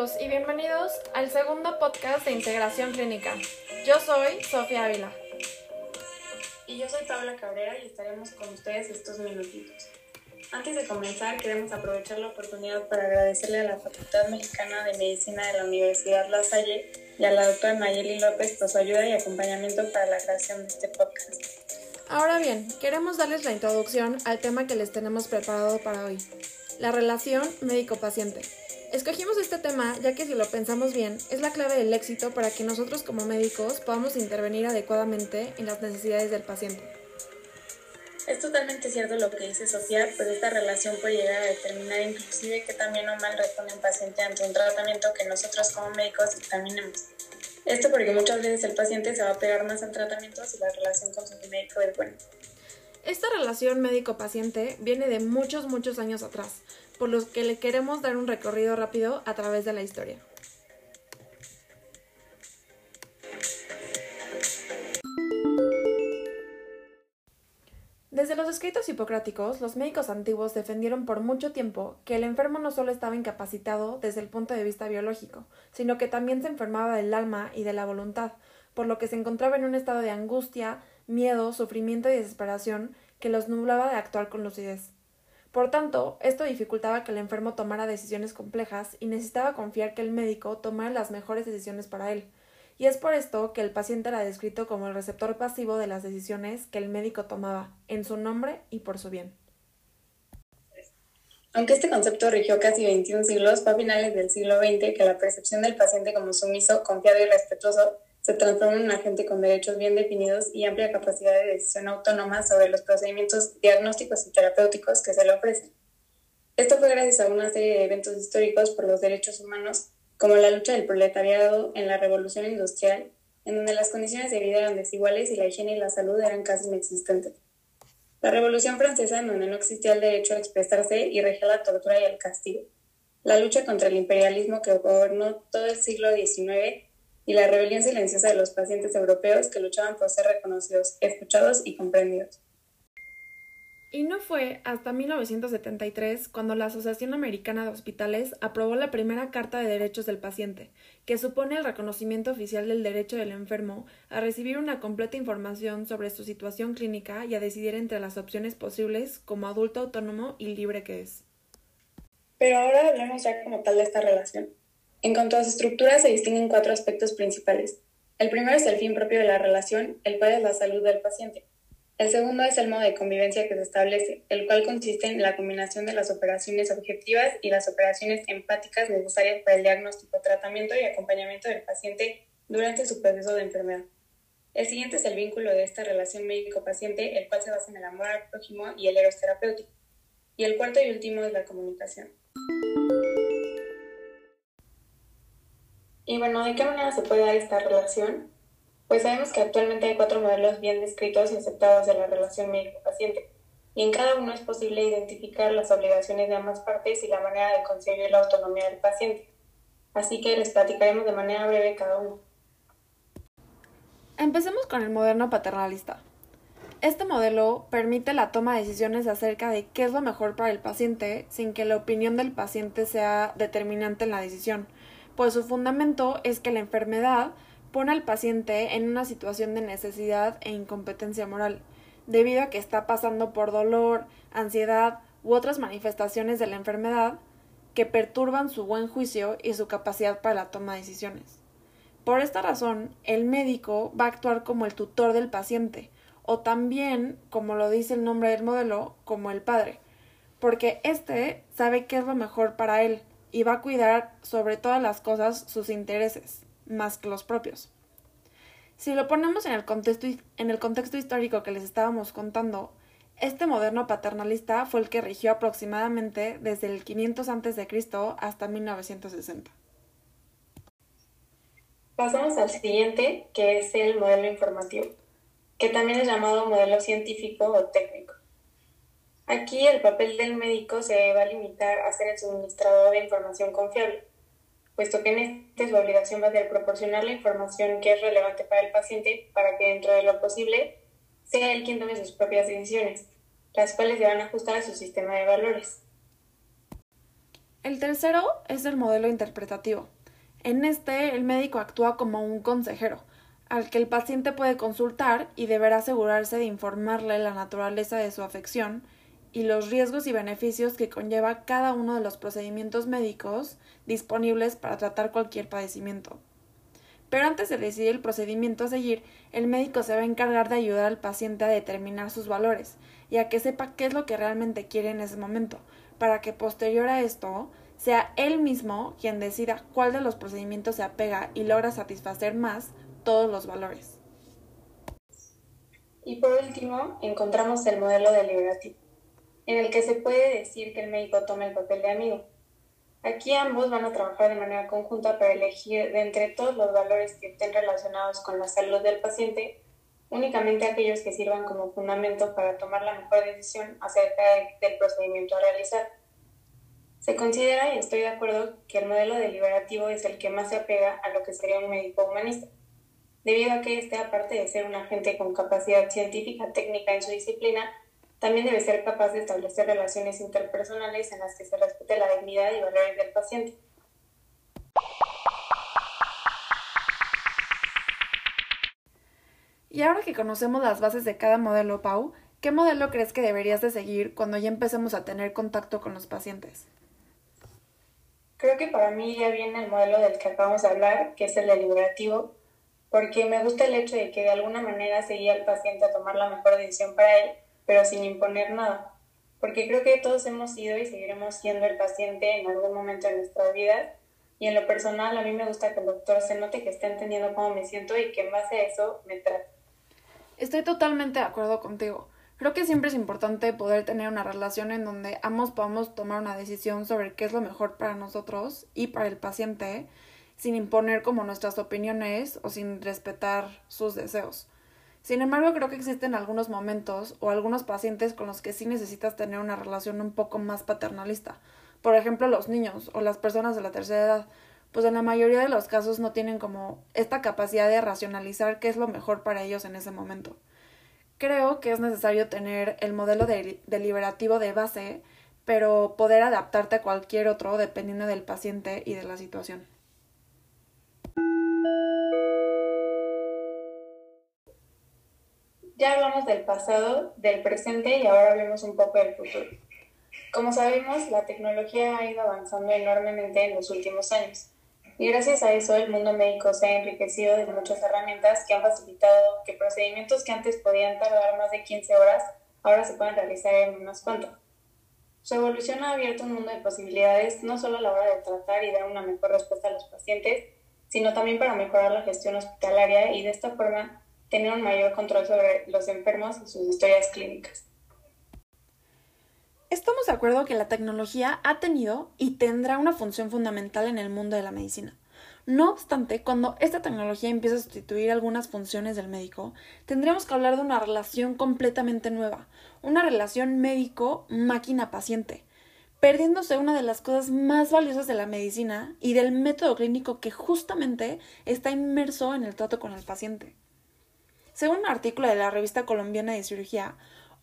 amigos y bienvenidos al segundo podcast de Integración Clínica. Yo soy Sofía Ávila. Y yo soy Paula Cabrera y estaremos con ustedes estos minutitos. Antes de comenzar, queremos aprovechar la oportunidad para agradecerle a la Facultad Mexicana de Medicina de la Universidad La Salle y a la doctora Nayeli López por su ayuda y acompañamiento para la creación de este podcast. Ahora bien, queremos darles la introducción al tema que les tenemos preparado para hoy, la relación médico-paciente. Escogimos este tema ya que si lo pensamos bien, es la clave del éxito para que nosotros como médicos podamos intervenir adecuadamente en las necesidades del paciente. Es totalmente cierto lo que dice Sofía, pero esta relación puede llegar a determinar inclusive que también o mal responde un paciente ante un tratamiento que nosotros como médicos examinemos. Esto porque muchas veces el paciente se va a pegar más al tratamiento si la relación con su médico es buena. Esta relación médico-paciente viene de muchos, muchos años atrás, por los que le queremos dar un recorrido rápido a través de la historia. Desde los escritos hipocráticos, los médicos antiguos defendieron por mucho tiempo que el enfermo no solo estaba incapacitado desde el punto de vista biológico, sino que también se enfermaba del alma y de la voluntad, por lo que se encontraba en un estado de angustia, miedo, sufrimiento y desesperación que los nublaba de actuar con lucidez. Por tanto, esto dificultaba que el enfermo tomara decisiones complejas y necesitaba confiar que el médico tomara las mejores decisiones para él. Y es por esto que el paciente era descrito como el receptor pasivo de las decisiones que el médico tomaba, en su nombre y por su bien. Aunque este concepto rigió casi 21 siglos, fue a finales del siglo XX que la percepción del paciente como sumiso, confiado y respetuoso se transforma en un agente con derechos bien definidos y amplia capacidad de decisión autónoma sobre los procedimientos diagnósticos y terapéuticos que se le ofrecen. Esto fue gracias a una serie de eventos históricos por los derechos humanos, como la lucha del proletariado en la revolución industrial, en donde las condiciones de vida eran desiguales y la higiene y la salud eran casi inexistentes. La Revolución Francesa, en donde no existía el derecho a expresarse y regía la tortura y el castigo. La lucha contra el imperialismo que gobernó todo el siglo XIX y la rebelión silenciosa de los pacientes europeos que luchaban por ser reconocidos, escuchados y comprendidos. Y no fue hasta 1973 cuando la Asociación Americana de Hospitales aprobó la primera Carta de Derechos del Paciente, que supone el reconocimiento oficial del derecho del enfermo a recibir una completa información sobre su situación clínica y a decidir entre las opciones posibles como adulto autónomo y libre que es. Pero ahora hablemos ya como tal de esta relación. En cuanto a su estructura, se distinguen cuatro aspectos principales. El primero es el fin propio de la relación, el cual es la salud del paciente. El segundo es el modo de convivencia que se establece, el cual consiste en la combinación de las operaciones objetivas y las operaciones empáticas necesarias para el diagnóstico, tratamiento y acompañamiento del paciente durante su proceso de enfermedad. El siguiente es el vínculo de esta relación médico-paciente, el cual se basa en el amor al prójimo y el eros terapéutico. Y el cuarto y último es la comunicación. Y bueno, ¿de qué manera se puede dar esta relación? Pues sabemos que actualmente hay cuatro modelos bien descritos y aceptados de la relación médico-paciente, y en cada uno es posible identificar las obligaciones de ambas partes y la manera de conseguir la autonomía del paciente. Así que les platicaremos de manera breve cada uno. Empecemos con el moderno paternalista. Este modelo permite la toma de decisiones acerca de qué es lo mejor para el paciente sin que la opinión del paciente sea determinante en la decisión pues su fundamento es que la enfermedad pone al paciente en una situación de necesidad e incompetencia moral, debido a que está pasando por dolor, ansiedad u otras manifestaciones de la enfermedad que perturban su buen juicio y su capacidad para la toma de decisiones. Por esta razón, el médico va a actuar como el tutor del paciente, o también, como lo dice el nombre del modelo, como el padre, porque éste sabe qué es lo mejor para él, y va a cuidar sobre todas las cosas sus intereses, más que los propios. Si lo ponemos en el contexto, en el contexto histórico que les estábamos contando, este moderno paternalista fue el que rigió aproximadamente desde el 500 a.C. hasta 1960. Pasamos al siguiente, que es el modelo informativo, que también es llamado modelo científico o técnico. Aquí el papel del médico se va a limitar a ser el suministrador de información confiable, puesto que en este su obligación va a ser proporcionar la información que es relevante para el paciente para que dentro de lo posible sea él quien tome sus propias decisiones, las cuales se van a ajustar a su sistema de valores. El tercero es el modelo interpretativo. En este, el médico actúa como un consejero, al que el paciente puede consultar y deberá asegurarse de informarle la naturaleza de su afección y los riesgos y beneficios que conlleva cada uno de los procedimientos médicos disponibles para tratar cualquier padecimiento. Pero antes de decidir el procedimiento a seguir, el médico se va a encargar de ayudar al paciente a determinar sus valores y a que sepa qué es lo que realmente quiere en ese momento, para que posterior a esto sea él mismo quien decida cuál de los procedimientos se apega y logra satisfacer más todos los valores. Y por último, encontramos el modelo deliberativo, en el que se puede decir que el médico toma el papel de amigo. Aquí ambos van a trabajar de manera conjunta para elegir de entre todos los valores que estén relacionados con la salud del paciente, únicamente aquellos que sirvan como fundamento para tomar la mejor decisión acerca del procedimiento a realizar. Se considera, y estoy de acuerdo, que el modelo deliberativo es el que más se apega a lo que sería un médico humanista debido a que este, aparte de ser un agente con capacidad científica técnica en su disciplina, también debe ser capaz de establecer relaciones interpersonales en las que se respete la dignidad y valores del paciente. Y ahora que conocemos las bases de cada modelo Pau, ¿qué modelo crees que deberías de seguir cuando ya empecemos a tener contacto con los pacientes? Creo que para mí ya viene el modelo del que acabamos de hablar, que es el deliberativo, porque me gusta el hecho de que de alguna manera seguía al paciente a tomar la mejor decisión para él, pero sin imponer nada, porque creo que todos hemos sido y seguiremos siendo el paciente en algún momento de nuestra vida, y en lo personal a mí me gusta que el doctor se note que está entendiendo cómo me siento y que en base a eso me trate. Estoy totalmente de acuerdo contigo. Creo que siempre es importante poder tener una relación en donde ambos podamos tomar una decisión sobre qué es lo mejor para nosotros y para el paciente sin imponer como nuestras opiniones o sin respetar sus deseos. Sin embargo, creo que existen algunos momentos o algunos pacientes con los que sí necesitas tener una relación un poco más paternalista. Por ejemplo, los niños o las personas de la tercera edad, pues en la mayoría de los casos no tienen como esta capacidad de racionalizar qué es lo mejor para ellos en ese momento. Creo que es necesario tener el modelo deliberativo de base, pero poder adaptarte a cualquier otro dependiendo del paciente y de la situación. Ya hablamos del pasado, del presente y ahora hablemos un poco del futuro. Como sabemos, la tecnología ha ido avanzando enormemente en los últimos años y gracias a eso el mundo médico se ha enriquecido de muchas herramientas que han facilitado que procedimientos que antes podían tardar más de 15 horas ahora se pueden realizar en unas cuantas. Su evolución ha abierto un mundo de posibilidades no solo a la hora de tratar y dar una mejor respuesta a los pacientes, sino también para mejorar la gestión hospitalaria y de esta forma tener un mayor control sobre los enfermos y sus historias clínicas. Estamos de acuerdo que la tecnología ha tenido y tendrá una función fundamental en el mundo de la medicina. No obstante, cuando esta tecnología empieza a sustituir algunas funciones del médico, tendremos que hablar de una relación completamente nueva, una relación médico-máquina-paciente, perdiéndose una de las cosas más valiosas de la medicina y del método clínico que justamente está inmerso en el trato con el paciente. Según un artículo de la revista colombiana de cirugía,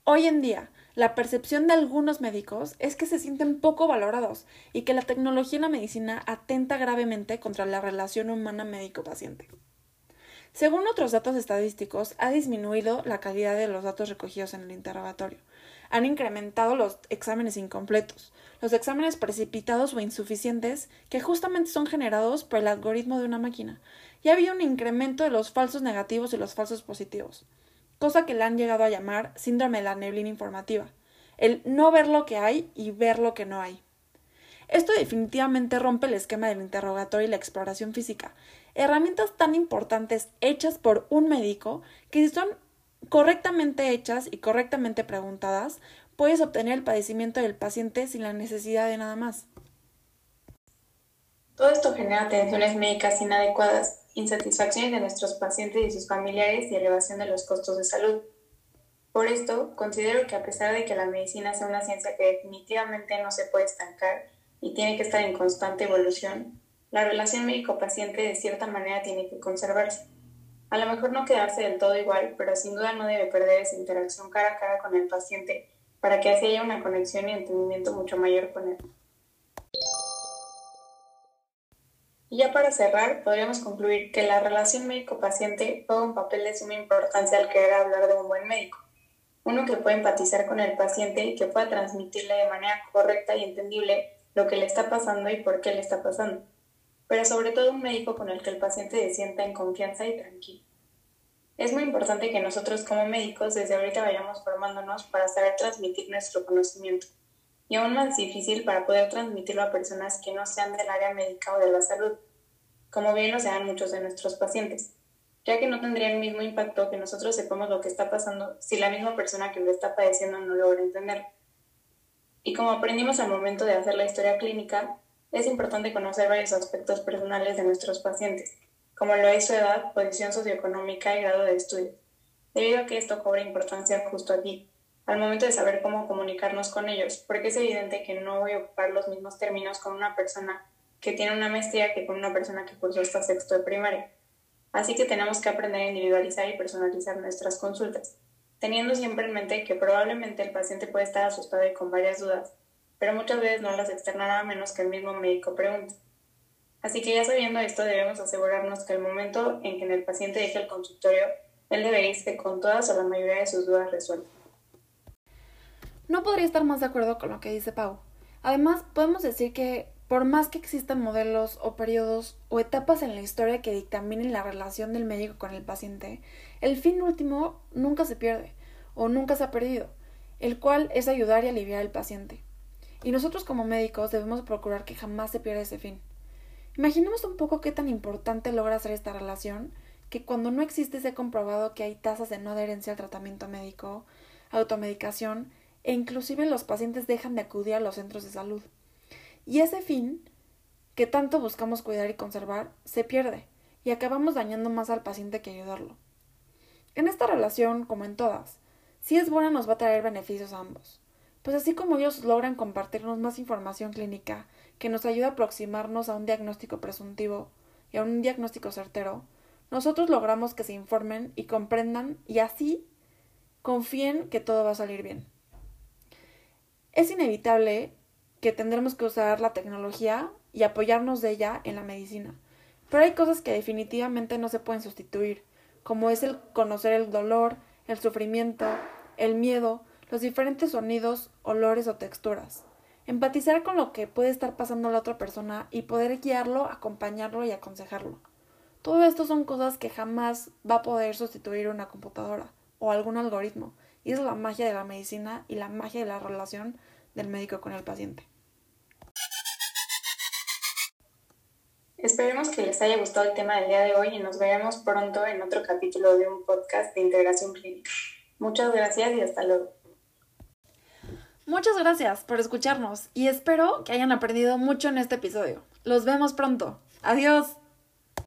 hoy en día la percepción de algunos médicos es que se sienten poco valorados y que la tecnología en la medicina atenta gravemente contra la relación humana médico-paciente. Según otros datos estadísticos, ha disminuido la calidad de los datos recogidos en el interrogatorio. Han incrementado los exámenes incompletos, los exámenes precipitados o insuficientes que justamente son generados por el algoritmo de una máquina, y había un incremento de los falsos negativos y los falsos positivos, cosa que le han llegado a llamar síndrome de la neblina informativa, el no ver lo que hay y ver lo que no hay. Esto definitivamente rompe el esquema del interrogatorio y la exploración física, herramientas tan importantes hechas por un médico que si son correctamente hechas y correctamente preguntadas, puedes obtener el padecimiento del paciente sin la necesidad de nada más. Todo esto genera atenciones médicas inadecuadas, insatisfacciones de nuestros pacientes y sus familiares y elevación de los costos de salud. Por esto, considero que a pesar de que la medicina sea una ciencia que definitivamente no se puede estancar y tiene que estar en constante evolución, la relación médico-paciente de cierta manera tiene que conservarse. A lo mejor no quedarse del todo igual, pero sin duda no debe perder esa interacción cara a cara con el paciente para que así haya una conexión y entendimiento mucho mayor con él. Y ya para cerrar, podríamos concluir que la relación médico-paciente juega un papel de suma importancia al querer hablar de un buen médico. Uno que puede empatizar con el paciente y que pueda transmitirle de manera correcta y entendible lo que le está pasando y por qué le está pasando. Pero sobre todo un médico con el que el paciente se sienta en confianza y tranquilo. Es muy importante que nosotros como médicos desde ahorita vayamos formándonos para saber transmitir nuestro conocimiento y aún más difícil para poder transmitirlo a personas que no sean del área médica o de la salud, como bien lo sean muchos de nuestros pacientes, ya que no tendría el mismo impacto que nosotros sepamos lo que está pasando si la misma persona que lo está padeciendo no logra entenderlo. Y como aprendimos al momento de hacer la historia clínica, es importante conocer varios aspectos personales de nuestros pacientes, como lo es su edad, posición socioeconómica y grado de estudio, debido a que esto cobra importancia justo aquí, al momento de saber cómo comunicarnos con ellos, porque es evidente que no voy a ocupar los mismos términos con una persona que tiene una maestría que con una persona que cursó hasta sexto de primaria. Así que tenemos que aprender a individualizar y personalizar nuestras consultas, teniendo siempre en mente que probablemente el paciente puede estar asustado y con varias dudas, pero muchas veces no las externará a menos que el mismo médico pregunte. Así que ya sabiendo esto, debemos asegurarnos que el momento en que el paciente deje el consultorio, él debería irse con todas o la mayoría de sus dudas resueltas. No podría estar más de acuerdo con lo que dice Pau. Además, podemos decir que por más que existan modelos o periodos o etapas en la historia que dictaminen la relación del médico con el paciente, el fin último nunca se pierde o nunca se ha perdido, el cual es ayudar y aliviar al paciente. Y nosotros como médicos debemos procurar que jamás se pierda ese fin. Imaginemos un poco qué tan importante logra ser esta relación, que cuando no existe se ha comprobado que hay tasas de no adherencia al tratamiento médico, automedicación e inclusive los pacientes dejan de acudir a los centros de salud. Y ese fin, que tanto buscamos cuidar y conservar, se pierde y acabamos dañando más al paciente que ayudarlo. En esta relación, como en todas, si es buena nos va a traer beneficios a ambos, pues así como ellos logran compartirnos más información clínica que nos ayuda a aproximarnos a un diagnóstico presuntivo y a un diagnóstico certero, nosotros logramos que se informen y comprendan y así confíen que todo va a salir bien. Es inevitable que tendremos que usar la tecnología y apoyarnos de ella en la medicina, pero hay cosas que definitivamente no se pueden sustituir, como es el conocer el dolor, el sufrimiento, el miedo, los diferentes sonidos, olores o texturas empatizar con lo que puede estar pasando la otra persona y poder guiarlo, acompañarlo y aconsejarlo. Todo esto son cosas que jamás va a poder sustituir una computadora o algún algoritmo. Y es la magia de la medicina y la magia de la relación del médico con el paciente. Esperemos que les haya gustado el tema del día de hoy y nos veremos pronto en otro capítulo de un podcast de integración clínica. Muchas gracias y hasta luego. Muchas gracias por escucharnos y espero que hayan aprendido mucho en este episodio. Los vemos pronto. Adiós.